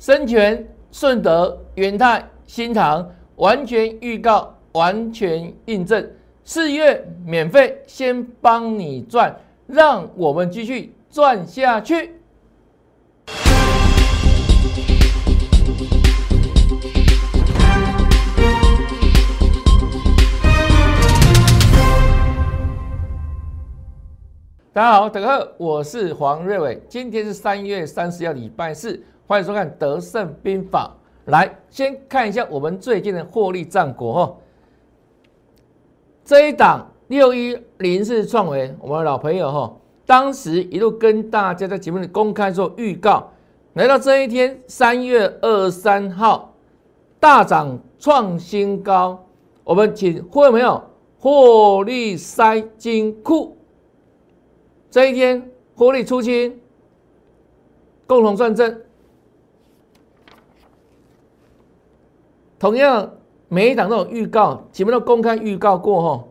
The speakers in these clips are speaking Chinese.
深全、顺德、元泰、新塘，完全预告，完全印证，四月免费，先帮你赚，让我们继续赚下去。大家好，大家好，我是黄瑞伟，今天是三月三十号，礼拜四，欢迎收看《德胜兵法》。来，先看一下我们最近的获利战果哈。这一档六一零四创维，我们的老朋友哈，当时一路跟大家在节目里公开做预告，来到这一天，三月二十三号大涨创新高，我们请会没有获利塞金库。这一天获利出清，共同赚正。同样，每一档都有预告，前面都公开预告过哈。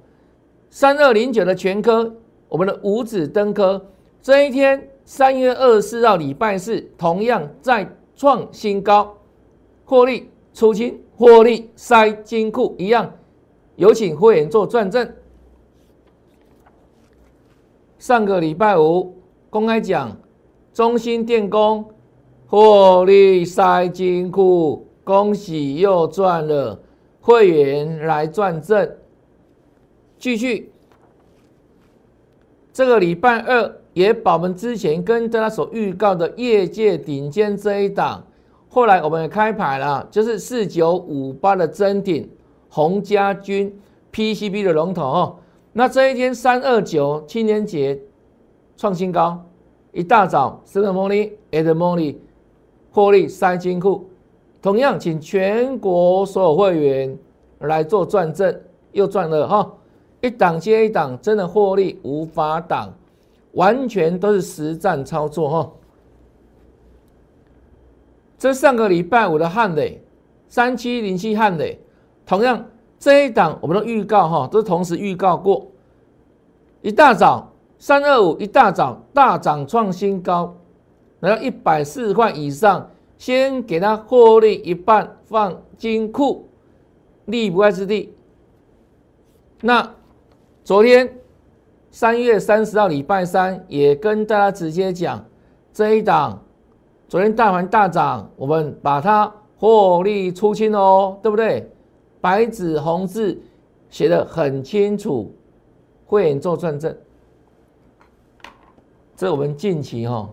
三二零九的全科，我们的五指登科，这一天三月二十四号礼拜四，同样再创新高，获利出清，获利塞金库一样，有请会员做转正。上个礼拜五公开讲，中心电工获利塞金库，恭喜又赚了，会员来赚正。继续，这个礼拜二也把我们之前跟大家所预告的业界顶尖这一档，后来我们也开牌了，就是四九五八的真顶洪家军 PCB 的龙头哦。那这一天三二九青年节创新高，一大早 s e v e morning at morning 获利塞金库，同样请全国所有会员来做转正，又赚了哈，一档接一档，真的获利无法挡，完全都是实战操作哈。这上个礼拜五的汉磊三七零七汉磊，同样。这一档我们都预告哈，都同时预告过。一大早三二五一大早大涨创新高，来到一百四十块以上，先给它获利一半放金库，利不败之地。那昨天三月三十号礼拜三也跟大家直接讲，这一档昨天大盘大涨，我们把它获利出清哦，对不对？白纸红字写的很清楚，会员做转正，这我们近期哈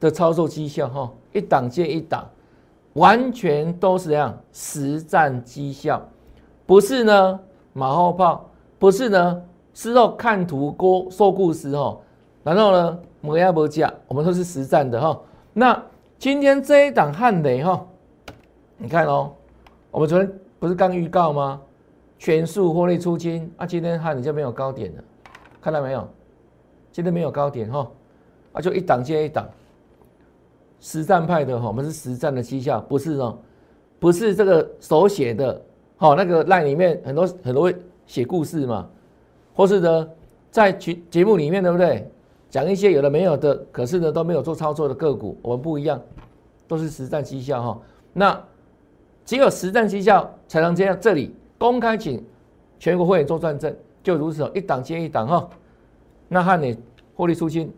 的操作绩效哈，一档接一档，完全都是这样实战绩效，不是呢马后炮，不是呢事后看图锅说故事哈，然后呢磨牙磨甲，我们都是实战的哈。那今天这一档汉雷哈，你看哦，我们昨天。不是刚预告吗？全数获利出清啊！今天汉你就没有高点了，看到没有？今天没有高点哈，啊，就一档接一档，实战派的哈，我们是实战的绩效，不是哦，不是这个手写的，好，那个赖里面很多很多会写故事嘛，或是呢，在群节目里面对不对？讲一些有的没有的，可是呢都没有做操作的个股，我们不一样，都是实战绩效哈。那。只有实战绩效才能这样。这里公开请全国会员做转正，就如此，一档接一档哈。那汉你获利出清，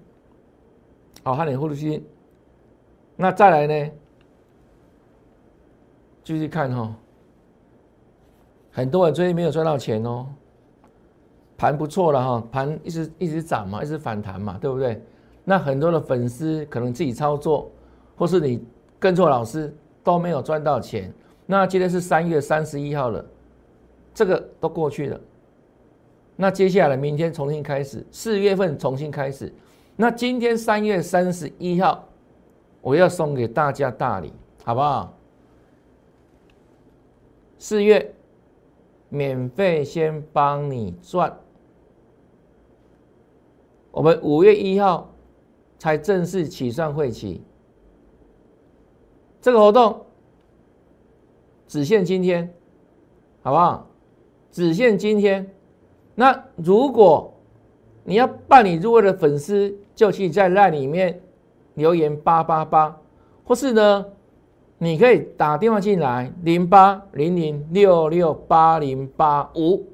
好，汉你获利出清。那再来呢？继续看哈。很多人最近没有赚到钱哦，盘不错了哈，盘一直一直涨嘛，一直反弹嘛，对不对？那很多的粉丝可能自己操作，或是你跟错老师都没有赚到钱。那今天是三月三十一号了，这个都过去了。那接下来明天重新开始，四月份重新开始。那今天三月三十一号，我要送给大家大礼，好不好？四月免费先帮你赚，我们五月一号才正式起算会期，这个活动。只限今天，好不好？只限今天。那如果你要办理入会的粉丝，就去在那里面留言八八八，或是呢你可以打电话进来，零八零零六六八零八五。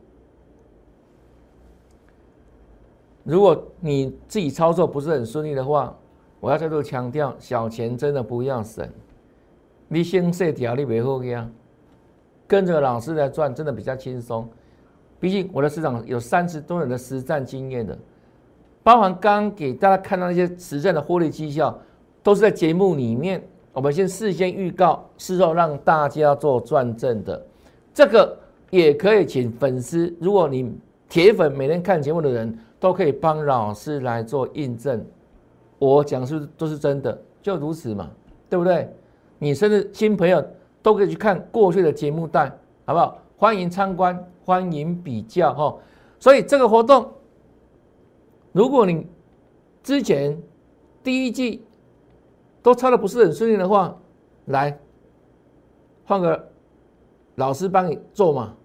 如果你自己操作不是很顺利的话，我要再度强调，小钱真的不要省。你先设条，你别后啊，跟着老师来赚，真的比较轻松。毕竟我的市场有三十多年的实战经验的，包含刚刚给大家看到那些实战的获利绩效，都是在节目里面，我们先事先预告，事后让大家做转正的。这个也可以请粉丝，如果你铁粉每天看节目的人。都可以帮老师来做印证，我讲是都是真的，就如此嘛，对不对？你甚至新朋友都可以去看过去的节目带，好不好？欢迎参观，欢迎比较哈。所以这个活动，如果你之前第一季都抄的不是很顺利的话，来换个老师帮你做嘛，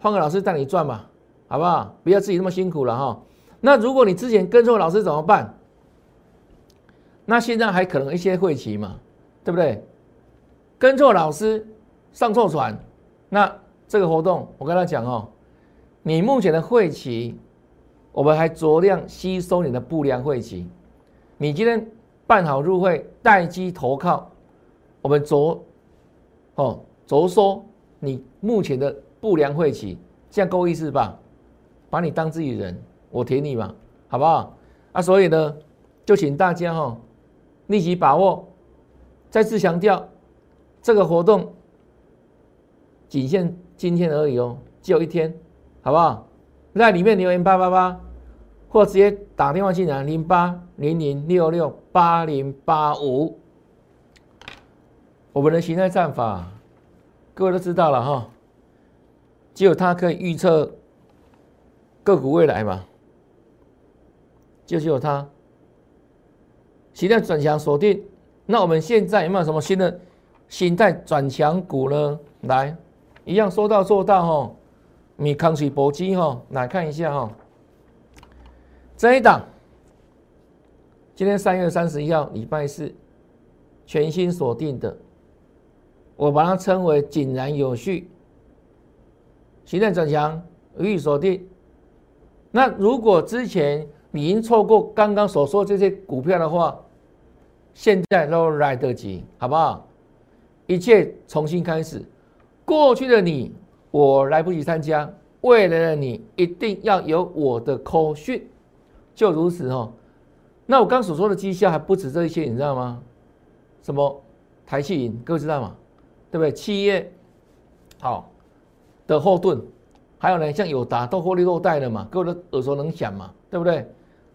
换个老师带你赚嘛，好不好？不要自己那么辛苦了哈。那如果你之前跟错老师怎么办？那现在还可能一些会期嘛，对不对？跟错老师上错船，那这个活动我跟他讲哦，你目前的会期，我们还酌量吸收你的不良会期。你今天办好入会，待机投靠，我们酌哦酌收你目前的不良会期，这样够意思吧？把你当自己人。我挺你嘛，好不好？啊，所以呢，就请大家哈，立即把握。再次强调，这个活动仅限今天而已哦，只有一天，好不好？在里面留言八八八，或直接打电话进来零八零零六六八零八五。我们的形态战法，各位都知道了哈，只有它可以预测个股未来嘛。就只有它，形态转强锁定。那我们现在有没有什么新的形态转强股呢？来，一样说到做到哈。米康水搏击哈，来看一下哈。这一档，今天三月三十一号礼拜四，全新锁定的，我把它称为井然有序，形态转强予以锁定。那如果之前，你已经错过刚刚所说这些股票的话，现在都来得及，好不好？一切重新开始。过去的你，我来不及参加；未来的你，一定要有我的口讯。就如此哦。那我刚所说的绩效还不止这一些，你知道吗？什么台气银，各位知道吗？对不对？企业好的后盾，还有呢，像友达都获利落袋了嘛，各位都耳熟能详嘛，对不对？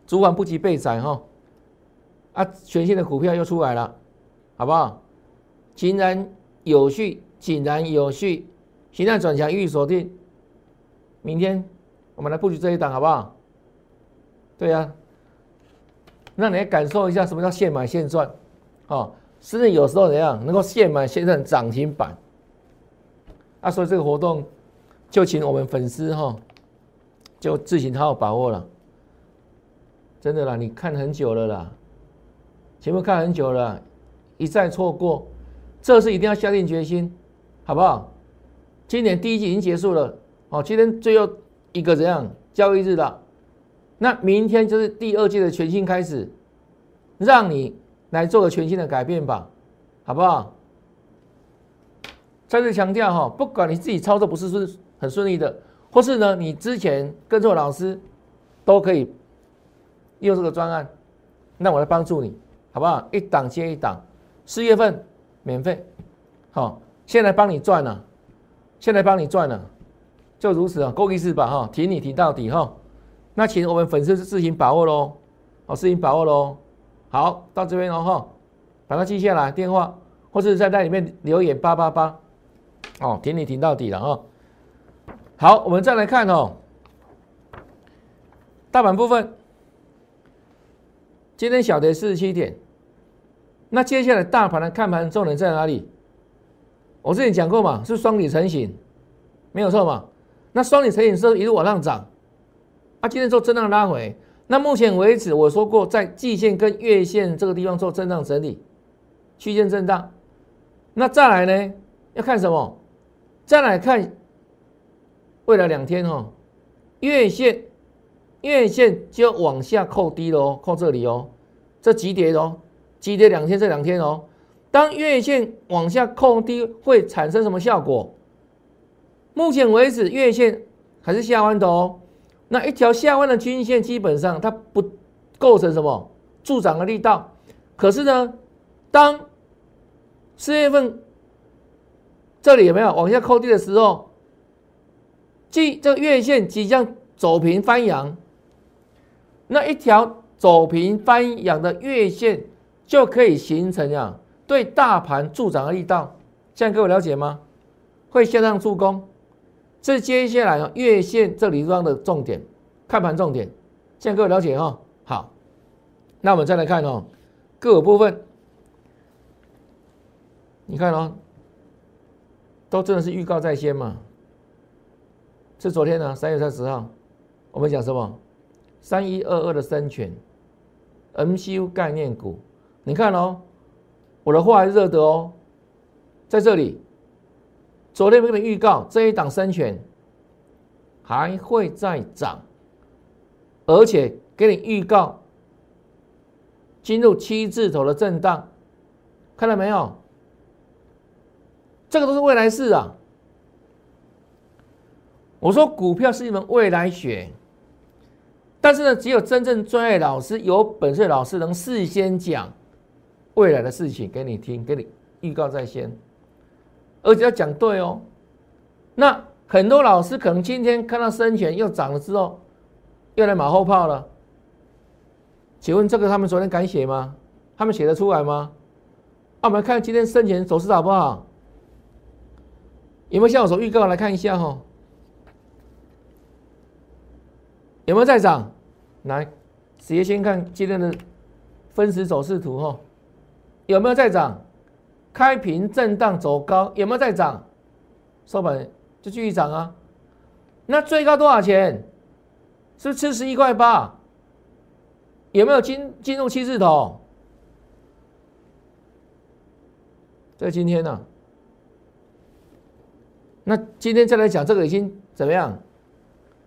主管不及被宰哈，啊，全新的股票又出来了，好不好？井然有序，井然有序，形态转强预锁定。明天我们来布局这一档，好不好？对呀，让你来感受一下什么叫现买现赚，哦，甚至有时候怎样能够现买现赚涨停板。啊，所以这个活动就请我们粉丝哈，就自行好好把握了。真的啦，你看很久了啦，节目看很久了，一再错过，这次一定要下定决心，好不好？今年第一季已经结束了，哦，今天最后一个怎样交易日了？那明天就是第二季的全新开始，让你来做个全新的改变吧，好不好？再次强调哈，不管你自己操作不是是很顺利的，或是呢你之前跟错老师，都可以。用这个专案，那我来帮助你，好不好？一档接一档，四月份免费，好，现在帮你赚了，现在帮你赚了，就如此啊，够意思吧？哈，挺你挺到底哈。那请我们粉丝自行把握喽，好，自行把握喽。好，到这边了哈，把它记下来，电话或者在那里面留言八八八，哦，挺你挺到底了啊。好，我们再来看哦，大盘部分。今天小跌四十七点，那接下来大盘的看盘重点在哪里？我之前讲过嘛，是双底成型，没有错嘛。那双底成型之后一路往上涨，啊，今天做震荡拉回。那目前为止我说过，在季线跟月线这个地方做震荡整理，区间震荡。那再来呢？要看什么？再来看未来两天哈，月线月线就往下扣低了哦，扣这里哦，这急跌哦，急跌两天这两天哦。当月线往下扣低，会产生什么效果？目前为止，月线还是下弯的哦。那一条下弯的均线，基本上它不构成什么助涨的力道。可是呢，当四月份这里有没有往下扣低的时候，即这个月线即将走平翻阳，那一条走平翻阳的月线就可以形成呀，对大盘助长的力道。现在各位了解吗？会向上助攻。这接下来啊，月线这里方的重点，看盘重点，现在各位了解哈。好，那我们再来看哦，个部分，你看哦，都真的是预告在先嘛。是昨天呢，三月三十号，我们讲什么？三一二二的三全，MCU 概念股，你看哦，我的话还是热的哦，在这里。昨天跟你预告，这一档深权还会再涨，而且给你预告进入七字头的震荡，看到没有？这个都是未来事啊！我说股票是一门未来学，但是呢，只有真正专业老师、有本事的老师能事先讲未来的事情给你听，给你预告在先。而且要讲对哦，那很多老师可能今天看到深全又涨了之后，又来马后炮了。请问这个他们昨天敢写吗？他们写得出来吗？那我们看今天深全走势好不好？有没有像我所预告来看一下哈？有没有在涨？来，直接先看今天的分时走势图哈，有没有在涨？开平震荡走高，有没有在涨？收盘就继续涨啊！那最高多少钱？是不是七十一块八？有没有进进入七字头？在今天呢？那今天再来讲这个已经怎么样？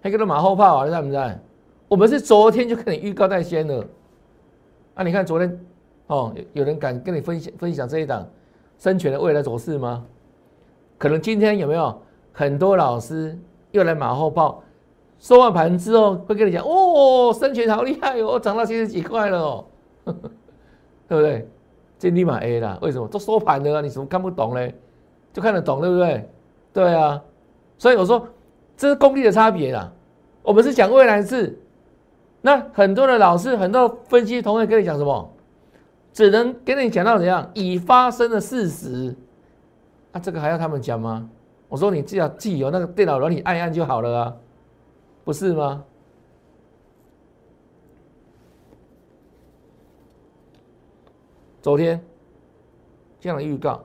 还跟他马后炮啊？在不在？我们是昨天就跟你预告在先了。啊，你看昨天哦，有人敢跟你分享分享这一档？生权的未来走势吗？可能今天有没有很多老师又来马后炮？收完盘之后会跟你讲：哦，生权好厉害哦，涨到七十几块了哦，对不对？这立马 A 啦。为什么？都收盘的啊，你怎么看不懂嘞？就看得懂，对不对？对啊。所以我说这是功力的差别啦。我们是讲未来式，那很多的老师、很多分析同学跟你讲什么？只能跟你讲到怎样已发生的事实，那这个还要他们讲吗？我说你只要记有那个电脑软体按一按就好了啊，不是吗？昨天这样的预告，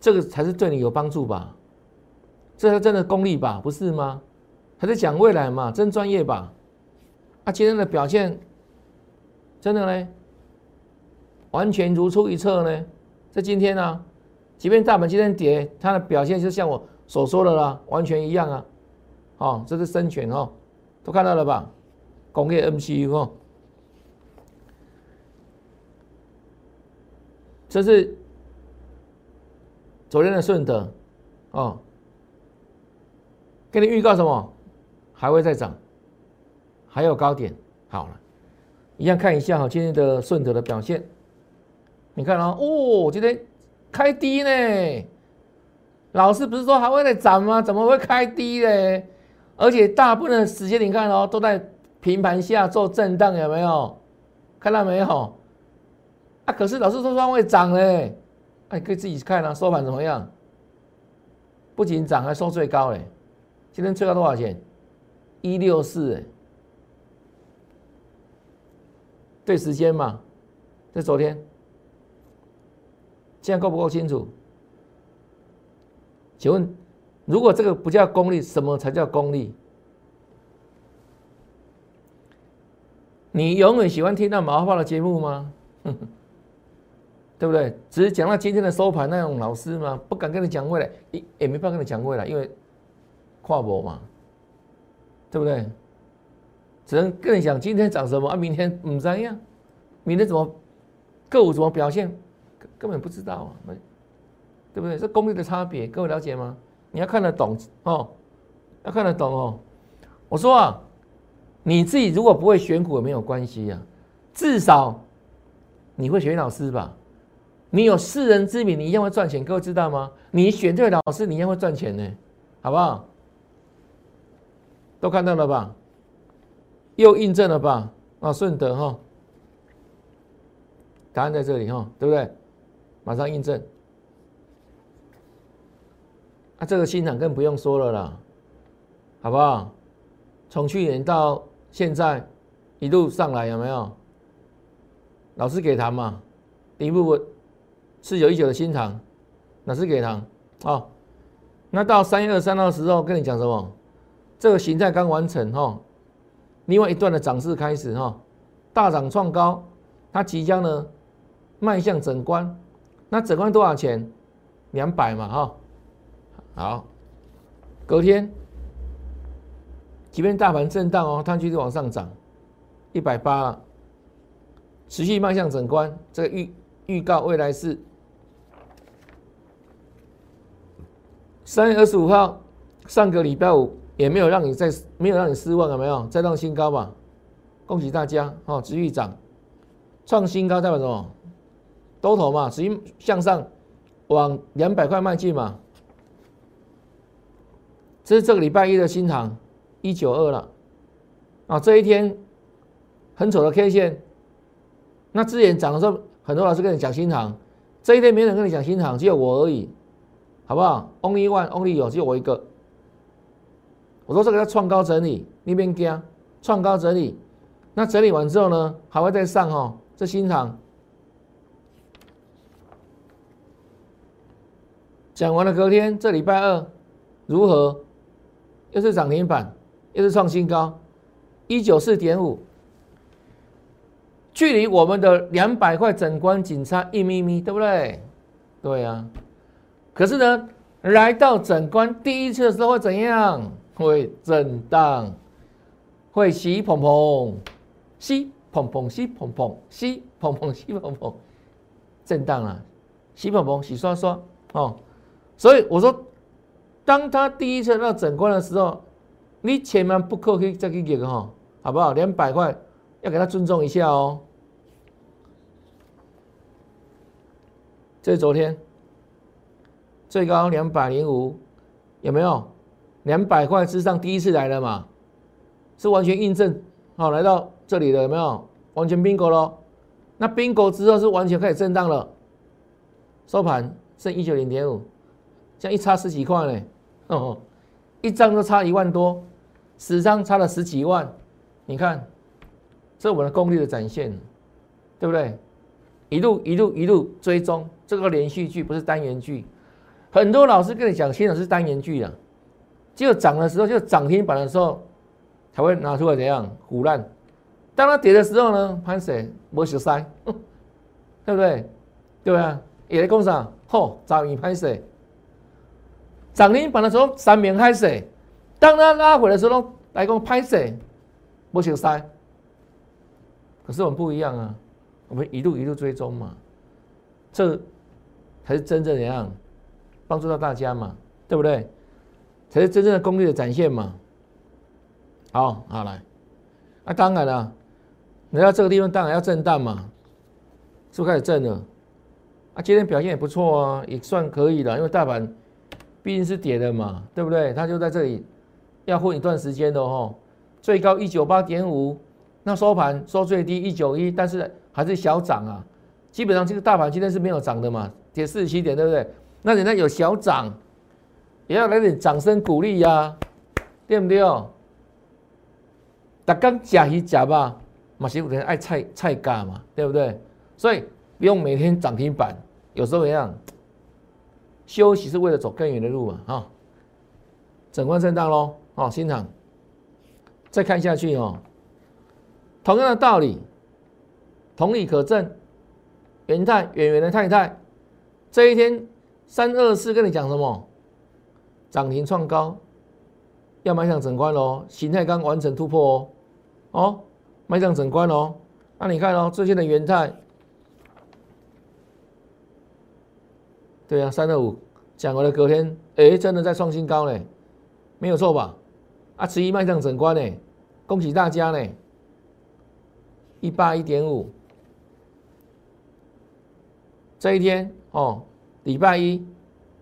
这个才是对你有帮助吧？这才真的功力吧？不是吗？还在讲未来嘛？真专业吧？啊，今天的表现真的呢？完全如出一辙呢，在今天呢，即便大盘今天跌，它的表现就像我所说的啦，完全一样啊。哦，这是深全哦，都看到了吧？工业 MCU 哦，这是昨天的顺德哦，给你预告什么？还会再涨，还有高点。好了，一样看一下哈，今天的顺德的表现。你看哦，哦，今天开低呢。老师不是说还会再涨吗？怎么会开低呢？而且大部分的时间你看哦，都在平盘下做震荡，有没有？看到没有？啊，可是老师说它会涨嘞。哎，可以自己看啊，收盘怎么样？不仅涨，还收最高嘞。今天最高多少钱？一六四。对时间嘛，在昨天。现在够不够清楚？请问，如果这个不叫功利，什么才叫功利？你永远喜欢听到麻花的节目吗？对不对？只是讲到今天的收盘那种老师嘛，不敢跟你讲未来，也也没办法跟你讲未来，因为跨博嘛，对不对？只能跟你讲今天涨什么啊，明天唔知样，明天怎么个股怎么表现，根本不知道啊，对不对？这功力的差别，各位了解吗？你要看得懂哦，要看得懂哦。我说啊，你自己如果不会选股也没有关系呀，至少你会选老师吧。你有世人之名，你一样会赚钱。各位知道吗？你选对老师，你一样会赚钱呢，好不好？都看到了吧？又印证了吧？啊，顺德哈，答案在这里哈，对不对？马上印证。啊，这个新厂更不用说了啦，好不好？从去年到现在一路上来，有没有？老师给糖嘛？第一步步。四九一九的新塘，哪是给糖？哦，那到三月二三号的时候，跟你讲什么？这个形态刚完成哈，另外一段的涨势开始哈，大涨创高，它即将呢迈向整关。那整关多少钱？两百嘛哈。好，隔天，即便大盘震荡哦，它继续往上涨，一百八，持续迈向整关。这个预预告未来是。三月二十五号，上个礼拜五也没有让你再没有让你失望，有没有再创新高吧？恭喜大家哦，持续涨，创新高代表什么？多头嘛，直接向上往两百块迈进嘛。这是这个礼拜一的新塘一九二了啊，这一天很丑的 K 线。那之前涨的时候，很多老师跟你讲新塘，这一天没人跟你讲新塘，只有我而已。好不好？Only one，Only 有，只有我一个。我说这个叫创高整理，那边加创高整理。那整理完之后呢，还会再上哦。这新塘讲完了，隔天这礼拜二如何？又是涨停板，又是创新高，一九四点五，距离我们的两百块整关仅差一咪咪，对不对？对呀。可是呢，来到整关第一次的时候会怎样？会震荡，会洗砰砰，洗砰砰，洗砰砰，洗砰砰，洗砰砰，震荡啊，洗砰砰，洗刷刷哦。所以我说，当他第一次到整关的时候，你千万不可以再去给个哈，好不好？两百块要给他尊重一下哦。这是昨天。最高两百零五，有没有？两百块之上第一次来了嘛？是完全印证，好，来到这里的，有没有？完全 bingo 咯。那冰狗之后是完全开始震荡了，收盘剩一九零点五，这样一差十几块呢，哦，一张都差一万多，十张差了十几万，你看，这我们的功力的展现，对不对？一路一路一路追踪，这个连续剧不是单元剧。很多老师跟你讲，现在是单元剧啊，只有涨的时候，就涨停板的时候才会拿出来怎样胡乱。当它跌的时候呢，潘谁没小塞，对不对？对啊，也在工厂，嚯，早已潘谁？涨停板的时候三名开始，当它拉回的时候来讲潘谁没小塞。可是我们不一样啊，我们一路一路追踪嘛，这才是真正怎样？帮助到大家嘛，对不对？才是真正的功力的展现嘛。好，好来，那当然了，来到这个地方当然要震荡嘛，是不是开始震了？啊，今天表现也不错啊，也算可以了，因为大盘毕竟是跌的嘛，对不对？它就在这里要混一段时间的哦，最高一九八点五，那收盘收最低一九一，但是还是小涨啊。基本上这个大盘今天是没有涨的嘛，跌四十七点，对不对？那人家有小涨，也要来点掌声鼓励呀，对不对哦？大家假一假吧，马西有人爱菜菜价嘛，对不对？所以不用每天涨停板，有时候一样休息是为了走更远的路嘛，哈。整关震荡喽，哦，新场再看下去哦，同样的道理，同理可证，元泰远远的太太，这一天三二四跟你讲什么？涨停创高，要迈向整关喽，形态刚完成突破哦，哦，迈向整关喽。那你看哦，最近的元泰，对啊，三二五讲完了，隔天哎，真的在创新高呢，没有错吧？啊，十一迈向整关呢，恭喜大家呢，一八一点五，这一天哦，礼拜一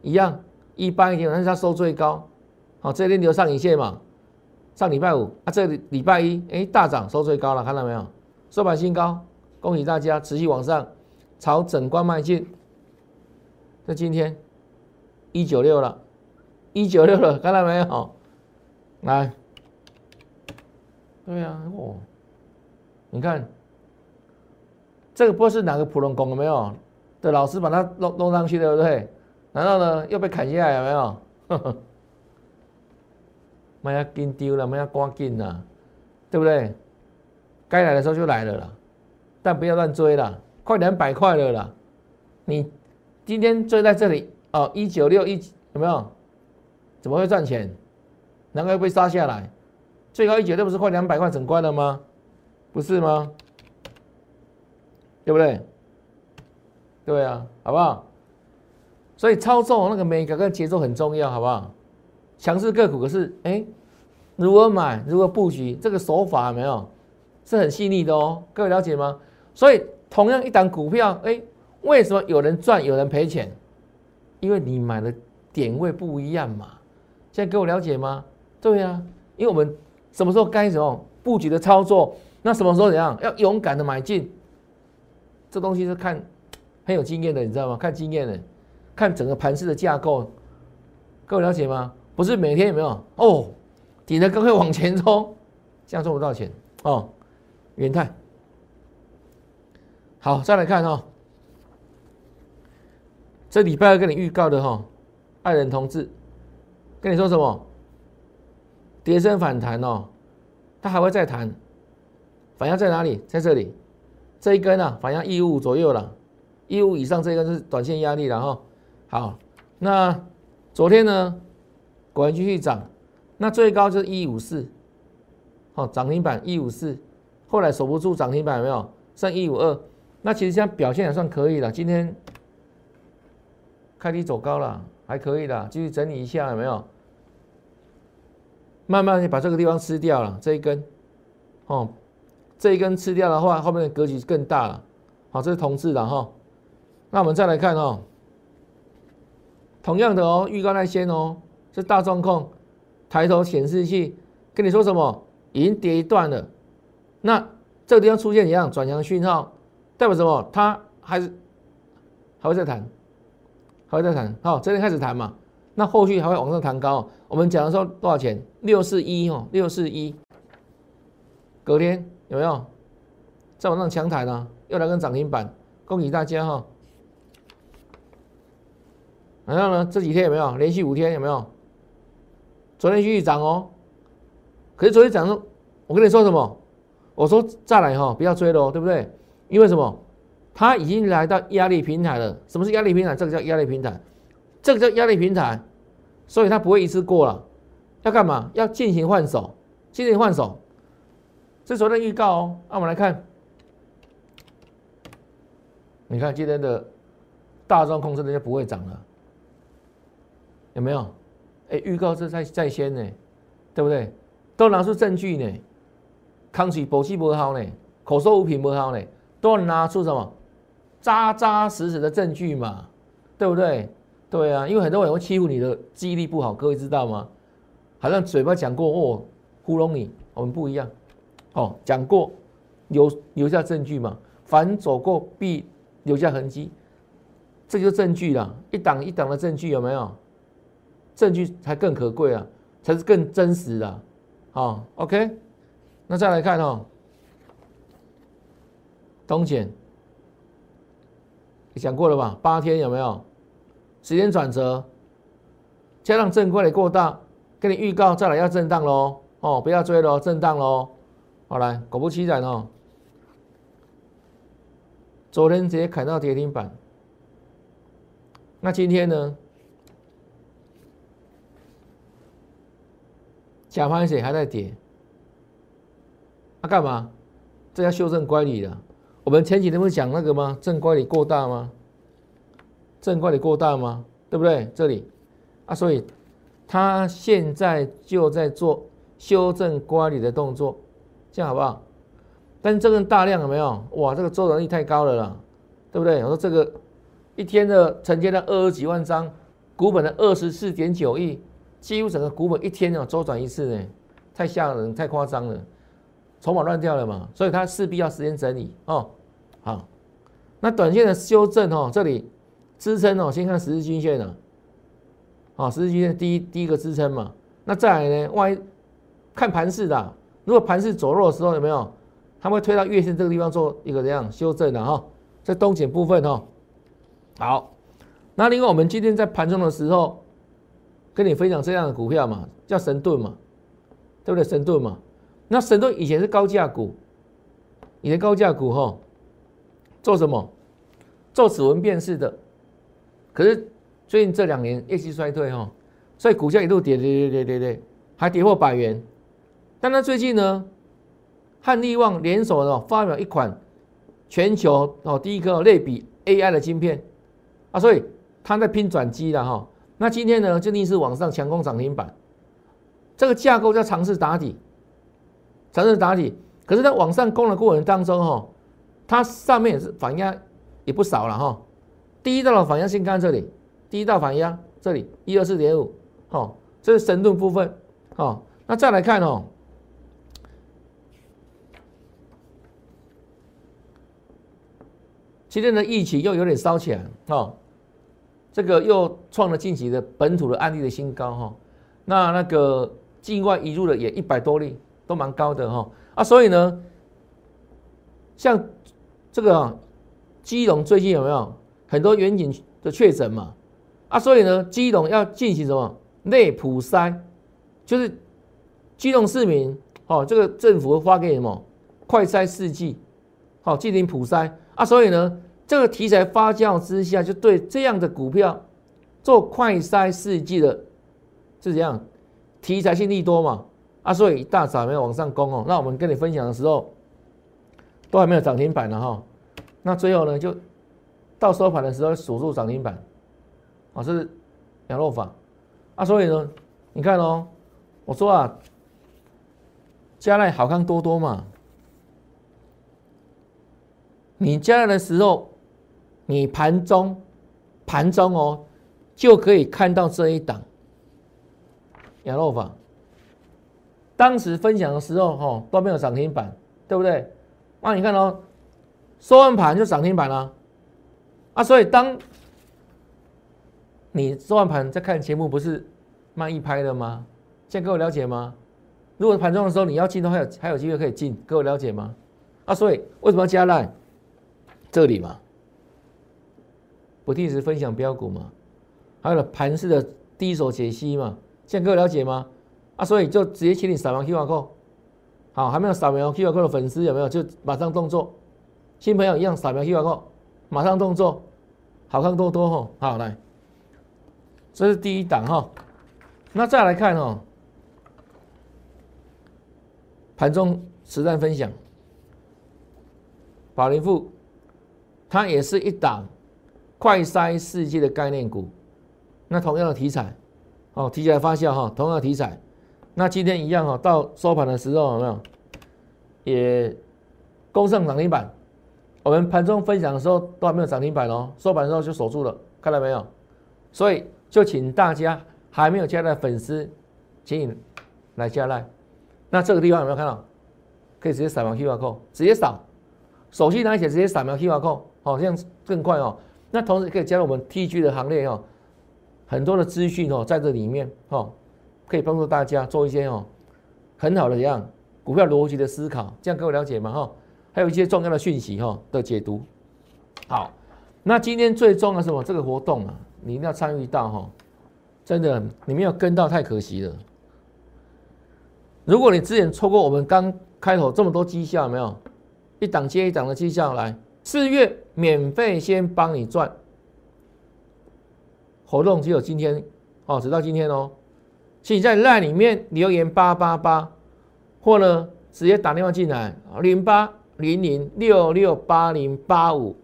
一样。一般一点，但是它收最高，好，这一天留上影线嘛。上礼拜五啊，这礼拜一，哎，大涨收最高了，看到没有？收盘新高，恭喜大家，持续往上，朝整关迈进。那今天一九六了，一九六了，看到没有？来，对呀，哦，你看，这个不是哪个普通工有没有？的老师把它弄弄上去，对不对？然后呢，又被砍下来，有没有？没要紧丢了，没要赶紧了，对不对？该来的时候就来了啦，但不要乱追了，快两百块了啦。你今天追在这里哦，一九六一有没有？怎么会赚钱？难怪被杀下来，最高一九六不是快两百块整关了吗？不是吗？对不对？对啊，好不好？所以操作那个每个跟节奏很重要，好不好？强势个股可是哎，如何买，如何布局，这个手法没有是很细腻的哦。各位了解吗？所以同样一档股票，哎，为什么有人赚，有人赔钱？因为你买的点位不一样嘛。现在给我了解吗？对呀，因为我们什么时候该什么布局的操作，那什么时候怎样要勇敢的买进，这东西是看很有经验的，你知道吗？看经验的。看整个盘势的架构，各位了解吗？不是每天有没有哦，顶着高会往前冲，这样赚不到钱哦。元泰，好，再来看哦，这礼拜二跟你预告的哈，爱人同志跟你说什么？跌升反弹哦，他还会再弹，反压在哪里？在这里，这一根啊，反压一五左右了，一五以上这一根是短线压力了哈。好，那昨天呢，果然继续涨，那最高就是一五四，好涨停板一五四，后来守不住涨停板有没有？剩一五二，那其实现在表现也算可以了。今天开低走高了，还可以的，继续整理一下有没有？慢慢的把这个地方吃掉了，这一根，哦，这一根吃掉的话，后面的格局更大了。好，这是同质的哈，那我们再来看哦。同样的哦，预告那些哦，是大状控，抬头显示器跟你说什么？已经跌一段了。那这个地方出现一样转强讯号，代表什么？它还是还会再弹，还会再弹。好，这边开始弹嘛，那后续还会往上弹高。我们讲的时候多少钱？六四一哦，六四一。隔天有没有再往上强弹呢？又来根涨停板，恭喜大家哈！然后呢？这几天有没有连续五天有没有？昨天继续涨哦。可是昨天涨说，我跟你说什么？我说再来哈，不要追了哦，对不对？因为什么？它已经来到压力平台了。什么是压力平台？这个叫压力平台，这个叫压力平台，所以它不会一次过了。要干嘛？要进行换手，进行换手。这昨天预告哦。那我们来看，你看今天的大众控制的就不会涨了。有没有？哎，预告是在在先呢，对不对？都拿出证据呢，康水保气不好呢，口说无凭不好呢，都拿出什么扎扎实实的证据嘛，对不对？对啊，因为很多人会欺负你的记忆力不好，各位知道吗？好像嘴巴讲过哦，糊弄你，我们不一样哦，讲过留留下证据嘛，凡走过必留下痕迹，这就是证据了，一档一档的证据有没有？证据才更可贵啊，才是更真实的。好，OK，那再来看哦，东碱，你讲过了吧？八天有没有时间转折？加上正规的过大，给你预告再来要震荡喽。哦，不要追喽，震荡喽。好来，果不其然哦，昨天直接砍到跌停板。那今天呢？假盘水还在跌，那干嘛？这要修正乖离了。我们前几天不是讲那个吗？正乖离过大吗？正乖离过大吗？对不对？这里啊，所以他现在就在做修正乖离的动作，这样好不好？但是这个大量有没有？哇，这个周转率太高了啦，对不对？我说这个一天的承接了二十几万张，股本的二十四点九亿。几乎整个股本一天要周转一次呢，太吓人，太夸张了，筹码乱掉了嘛，所以它势必要时间整理哦。好，那短线的修正哦，这里支撑哦，先看十日均线了，啊，十日均线第一第一个支撑嘛。那再来呢，万一看盘势的，如果盘势走弱的时候有没有？它会推到月线这个地方做一个这样修正的哈，在东减部分哦。好，那另外我们今天在盘中的时候。跟你分享这样的股票嘛，叫神盾嘛，对不对？神盾嘛，那神盾以前是高价股，以前高价股哈，做什么？做指纹辨识的。可是最近这两年业绩衰退哈，所以股价一路跌跌跌跌跌跌，还跌破百元。但他最近呢，和利旺联手的发表一款全球哦第一个类比 AI 的晶片啊，所以他在拼转机了哈。那今天呢，就逆势往上强攻涨停板，这个架构叫尝试打底，尝试打底。可是，在往上攻的过程当中，哈，它上面也是反压也不少了，哈。第一道的反压先看这里，第一道反压这里一二四点五，哈，这是神盾部分，哈。那再来看哦，今天的疫情又有点烧起来，哈。这个又创了近期的本土的案例的新高哈，那那个境外移入的也一百多例，都蛮高的哈啊，所以呢，像这个基隆最近有没有很多远景的确诊嘛啊，所以呢，基隆要进行什么内普筛，就是基隆市民哦，这个政府发给什么快筛试剂，好进行普筛啊，所以呢。这个题材发酵之下，就对这样的股票做快筛试剂的，是怎样，题材性利多嘛？啊，所以一大早没有往上攻哦。那我们跟你分享的时候，都还没有涨停板呢哈。那最后呢，就到收盘的时候锁住涨停板，啊，是羊肉坊啊。所以呢，你看哦，我说啊，加奈好看多多嘛，你加来的时候。你盘中，盘中哦，就可以看到这一档，羊肉坊。当时分享的时候，哈都没有涨停板，对不对？那你看哦，收完盘就涨停板了，啊，所以当你收完盘在看节目，不是慢一拍的吗？现在各位了解吗？如果盘中的时候你要进的话，还有还有机会可以进，各位了解吗？啊，所以为什么要加赖？这里嘛。不定时分享标股嘛，还有盘式的第一手解析嘛，现在各位了解吗？啊，所以就直接请你扫描 Q R code，好，还没有扫描 Q R code 的粉丝有没有？就马上动作，新朋友一样扫描 Q R code，马上动作，好看多多哈，好来，这是第一档哈，那再来看哦，盘中实战分享，宝林富，它也是一档。快筛世界的概念股，那同样的题材，哦，提起来发酵哈，同样的题材，那今天一样哈，到收盘的时候有没有？也攻上涨停板。我们盘中分享的时候都还没有涨停板哦，收盘的时候就守住了，看到没有？所以就请大家还没有加的粉丝，请你来加来。那这个地方有没有看到？可以直接扫描 Q R code，直接扫，手机拿起来直接扫描 Q R code，好，这样更快哦。那同时可以加入我们 TG 的行列哦，很多的资讯哦在这里面哦，可以帮助大家做一些哦很好的这样股票逻辑的思考，这样各位了解吗？哈，还有一些重要的讯息哈的解读。好，那今天最重要的什么？这个活动啊，你一定要参与到哈，真的你没有跟到太可惜了。如果你之前错过我们刚开头这么多绩效，没有一档接一档的绩效来，四月。免费先帮你赚。活动只有今天哦，直到今天哦。请在 LINE 里面留言八八八，或呢直接打电话进来零八零零六六八零八五，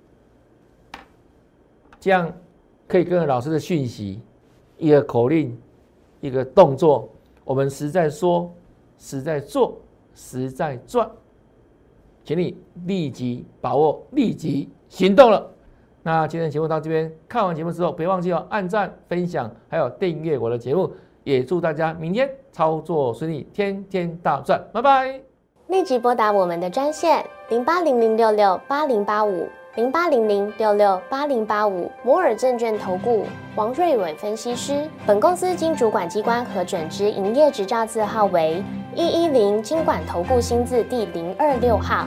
这样可以跟着老师的讯息，一个口令，一个动作，我们实在说，实在做，实在赚，请你立即把握，立即行动了。那今天节目到这边，看完节目之后，别忘记哦，按赞、分享，还有订阅我的节目。也祝大家明天操作顺利，天天大赚，拜拜！立即拨打我们的专线零八零零六六八零八五零八零零六六八零八五摩尔证券投顾王瑞伟分析师。本公司经主管机关核准之营业执照字号为一一零金管投顾新字第零二六号。